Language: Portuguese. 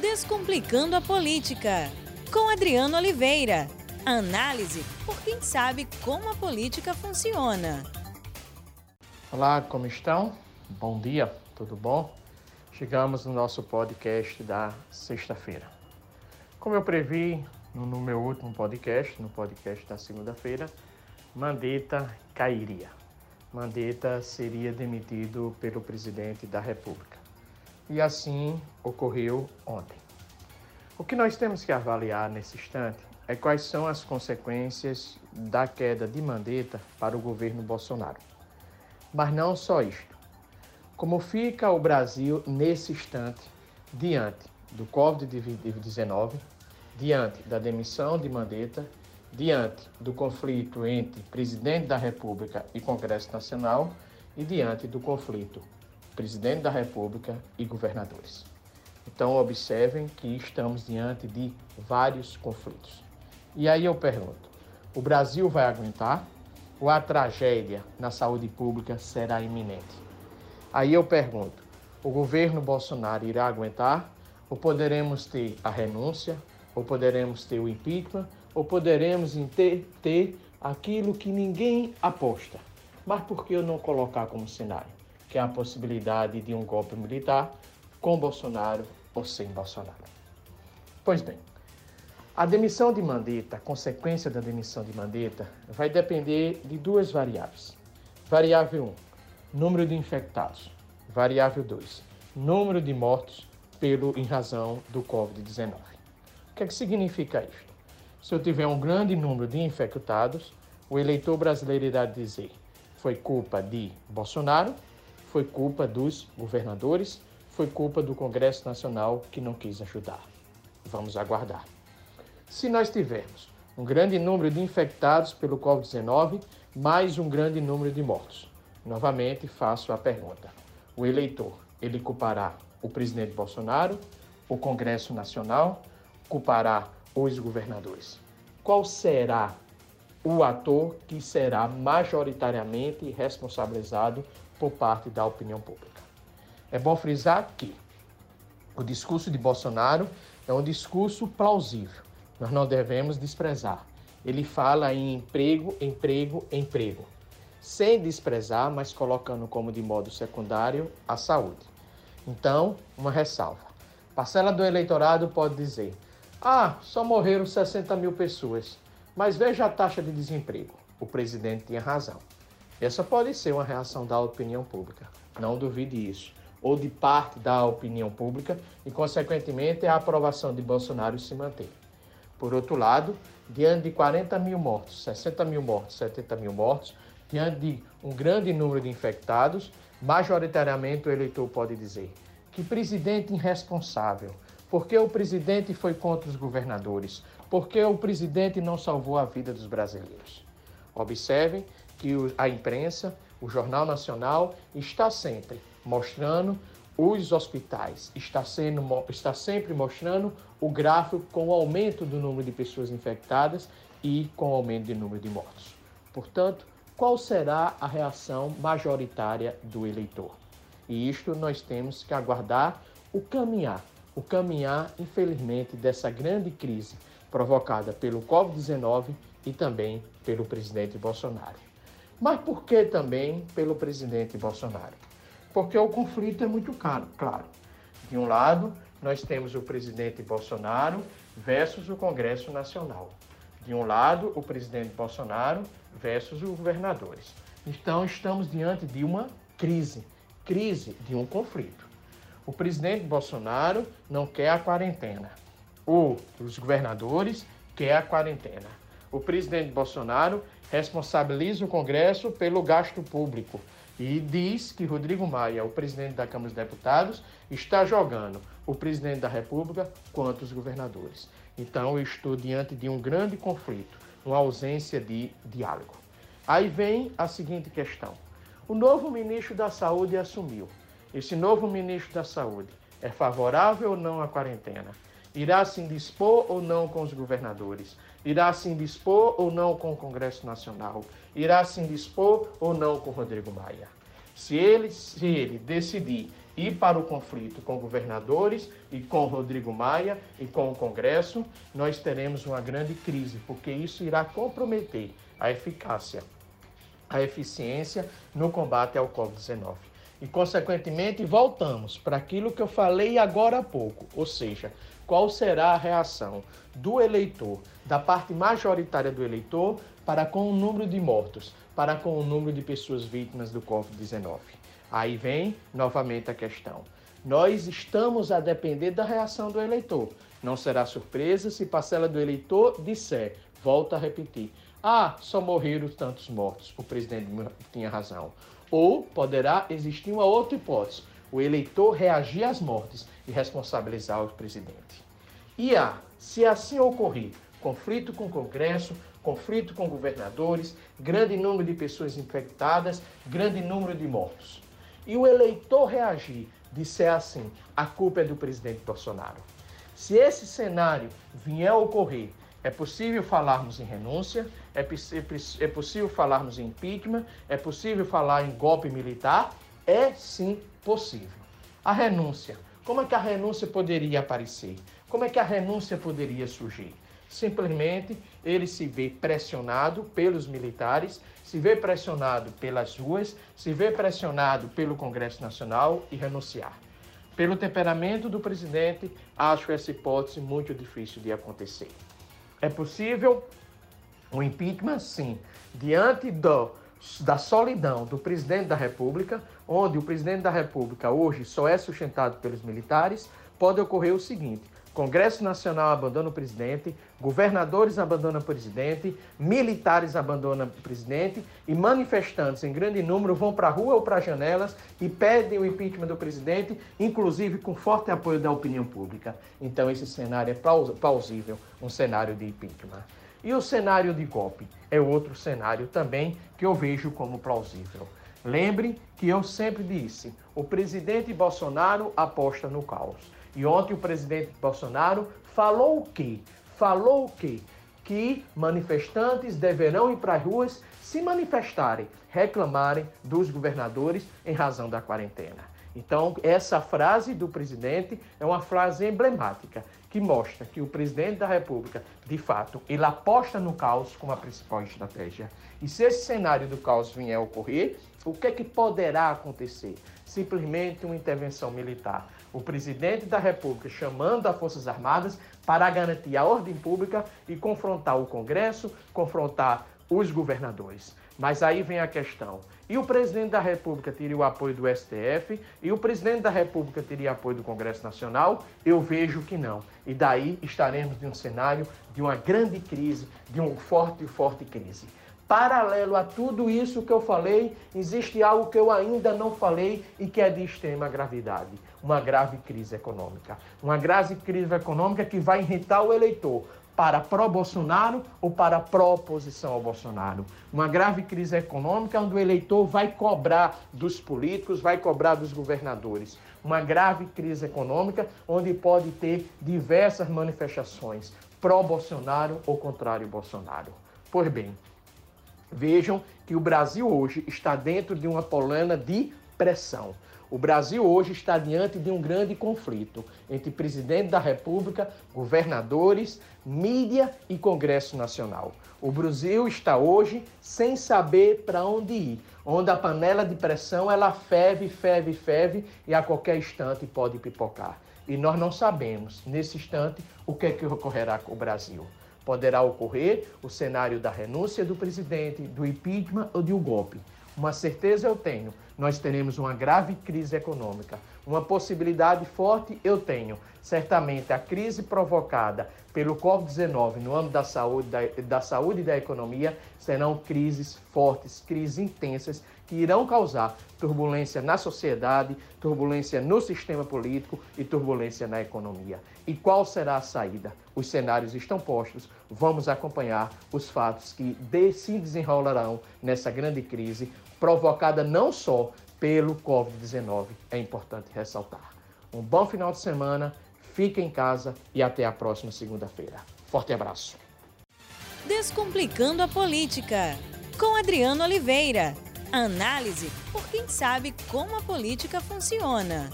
Descomplicando a Política, com Adriano Oliveira. Análise por quem sabe como a política funciona. Olá, como estão? Bom dia, tudo bom? Chegamos no nosso podcast da sexta-feira. Como eu previ no, meu último podcast, no podcast da segunda-feira, Mandetta cairia. Mandetta seria demitido pelo presidente da República. E assim ocorreu ontem. O que nós temos que avaliar nesse instante é quais são as consequências da queda de Mandetta para o governo Bolsonaro. Mas não só isto. Como fica o Brasil nesse instante diante do Covid-19, diante da demissão de Mandetta, diante do conflito entre presidente da República e Congresso Nacional e diante do conflito presidente da República e governadores. Então, observem que estamos diante de vários conflitos. E aí eu pergunto: o Brasil vai aguentar ou a tragédia na saúde pública será iminente? Aí eu pergunto: o governo Bolsonaro irá aguentar ou poderemos ter a renúncia, ou poderemos ter o impeachment, ou poderemos ter, ter aquilo que ninguém aposta? Mas por que eu não colocar como cenário? Que é a possibilidade de um golpe militar com Bolsonaro ou sem Bolsonaro. Pois bem, a demissão de Mandetta, a consequência da demissão de Mandetta, vai depender de duas variáveis. Variável 1, número de infectados. Variável 2, número de mortos pelo, em razão do Covid-19. O que, é que significa isto? Se eu tiver um grande número de infectados, o eleitor brasileiro irá dizer foi culpa de Bolsonaro foi culpa dos governadores, foi culpa do Congresso Nacional que não quis ajudar. Vamos aguardar. Se nós tivermos um grande número de infectados pelo Covid-19, mais um grande número de mortos, novamente faço a pergunta: o eleitor, ele culpará o presidente Bolsonaro, o Congresso Nacional, culpará os governadores? Qual será o ator que será majoritariamente responsabilizado por parte da opinião pública. É bom frisar que o discurso de Bolsonaro é um discurso plausível. Nós não devemos desprezar. Ele fala em emprego, emprego, emprego, sem desprezar, mas colocando como de modo secundário a saúde. Então, uma ressalva. Parcela do eleitorado pode dizer: ah, só morreram 60 mil pessoas, mas veja a taxa de desemprego. O presidente tinha razão. Essa pode ser uma reação da opinião pública, não duvide isso, ou de parte da opinião pública e, consequentemente, a aprovação de Bolsonaro se manter. Por outro lado, diante de 40 mil mortos, 60 mil mortos, 70 mil mortos, diante de um grande número de infectados, majoritariamente o eleitor pode dizer que presidente irresponsável, porque o presidente foi contra os governadores, porque o presidente não salvou a vida dos brasileiros. Observem que a imprensa, o Jornal Nacional, está sempre mostrando os hospitais, está, sendo, está sempre mostrando o gráfico com o aumento do número de pessoas infectadas e com o aumento do número de mortos. Portanto, qual será a reação majoritária do eleitor? E isto nós temos que aguardar o caminhar, o caminhar, infelizmente, dessa grande crise provocada pelo Covid-19 e também pelo presidente Bolsonaro. Mas por que também pelo presidente Bolsonaro? Porque o conflito é muito caro, claro. De um lado, nós temos o presidente Bolsonaro versus o Congresso Nacional. De um lado, o presidente Bolsonaro versus os governadores. Então, estamos diante de uma crise, crise de um conflito. O presidente Bolsonaro não quer a quarentena. O, os governadores quer a quarentena. O presidente Bolsonaro responsabiliza o Congresso pelo gasto público e diz que Rodrigo Maia, o presidente da Câmara dos Deputados, está jogando o presidente da República quanto os governadores. Então, eu estou diante de um grande conflito, uma ausência de diálogo. Aí vem a seguinte questão: o novo ministro da Saúde assumiu. Esse novo ministro da Saúde é favorável ou não à quarentena? Irá se indispor ou não com os governadores? Irá se indispor ou não com o Congresso Nacional? Irá se indispor ou não com Rodrigo Maia? Se ele, se ele decidir ir para o conflito com governadores e com Rodrigo Maia e com o Congresso, nós teremos uma grande crise, porque isso irá comprometer a eficácia, a eficiência no combate ao Covid-19. E, consequentemente, voltamos para aquilo que eu falei agora há pouco, ou seja, qual será a reação do eleitor, da parte majoritária do eleitor, para com o número de mortos, para com o número de pessoas vítimas do Covid-19. Aí vem novamente a questão. Nós estamos a depender da reação do eleitor. Não será surpresa se parcela do eleitor disser, volta a repetir, ah, só morreram tantos mortos. O presidente tinha razão. Ou poderá existir uma outra hipótese: o eleitor reagir às mortes e responsabilizar o presidente. E a, se assim ocorrer, conflito com o Congresso, conflito com governadores, grande número de pessoas infectadas, grande número de mortos. E o eleitor reagir, disser assim: a culpa é do presidente Bolsonaro. Se esse cenário vier a ocorrer, é possível falarmos em renúncia, é, é, é possível falarmos em impeachment, é possível falar em golpe militar? É sim possível. A renúncia. Como é que a renúncia poderia aparecer? Como é que a renúncia poderia surgir? Simplesmente ele se vê pressionado pelos militares, se vê pressionado pelas ruas, se vê pressionado pelo Congresso Nacional e renunciar. Pelo temperamento do presidente, acho essa hipótese muito difícil de acontecer. É possível o impeachment, sim, diante do, da solidão do presidente da República, onde o presidente da República hoje só é sustentado pelos militares, pode ocorrer o seguinte: Congresso Nacional abandona o presidente, governadores abandonam o presidente, militares abandonam o presidente e manifestantes em grande número vão para a rua ou para as janelas e pedem o impeachment do presidente, inclusive com forte apoio da opinião pública. Então esse cenário é plausível, um cenário de impeachment. E o cenário de golpe é outro cenário também que eu vejo como plausível. Lembre que eu sempre disse: o presidente Bolsonaro aposta no caos. E ontem o presidente Bolsonaro falou o quê? Falou o quê? Que manifestantes deverão ir para as ruas se manifestarem, reclamarem dos governadores em razão da quarentena. Então, essa frase do presidente é uma frase emblemática que mostra que o presidente da República, de fato, ele aposta no caos como a principal estratégia. E se esse cenário do caos vier a ocorrer, o que é que poderá acontecer? Simplesmente uma intervenção militar. O presidente da República chamando as Forças Armadas para garantir a ordem pública e confrontar o Congresso, confrontar os governadores. Mas aí vem a questão: e o presidente da República teria o apoio do STF? E o presidente da República teria apoio do Congresso Nacional? Eu vejo que não. E daí estaremos em um cenário de uma grande crise, de uma forte, forte crise. Paralelo a tudo isso que eu falei, existe algo que eu ainda não falei e que é de extrema gravidade: uma grave crise econômica. Uma grave crise econômica que vai irritar o eleitor para pró-Bolsonaro ou para pró-oposição ao Bolsonaro. Uma grave crise econômica onde o eleitor vai cobrar dos políticos, vai cobrar dos governadores. Uma grave crise econômica onde pode ter diversas manifestações pró-Bolsonaro ou contrário Bolsonaro. Pois bem, vejam que o Brasil hoje está dentro de uma polana de pressão. O Brasil hoje está diante de um grande conflito entre presidente da República, governadores, mídia e Congresso Nacional. O Brasil está hoje sem saber para onde ir, onde a panela de pressão ela ferve, ferve, ferve e a qualquer instante pode pipocar. E nós não sabemos, nesse instante, o que é que ocorrerá com o Brasil. Poderá ocorrer o cenário da renúncia do presidente, do impeachment ou de um golpe. Uma certeza eu tenho: nós teremos uma grave crise econômica. Uma possibilidade forte eu tenho. Certamente a crise provocada pelo Covid-19 no âmbito da saúde, da, da saúde e da economia serão crises fortes, crises intensas que irão causar turbulência na sociedade, turbulência no sistema político e turbulência na economia. E qual será a saída? Os cenários estão postos, vamos acompanhar os fatos que se desenrolarão nessa grande crise provocada não só pelo Covid-19, é importante ressaltar. Um bom final de semana, fique em casa e até a próxima segunda-feira. Forte abraço. Descomplicando a Política, com Adriano Oliveira. Análise por quem sabe como a política funciona.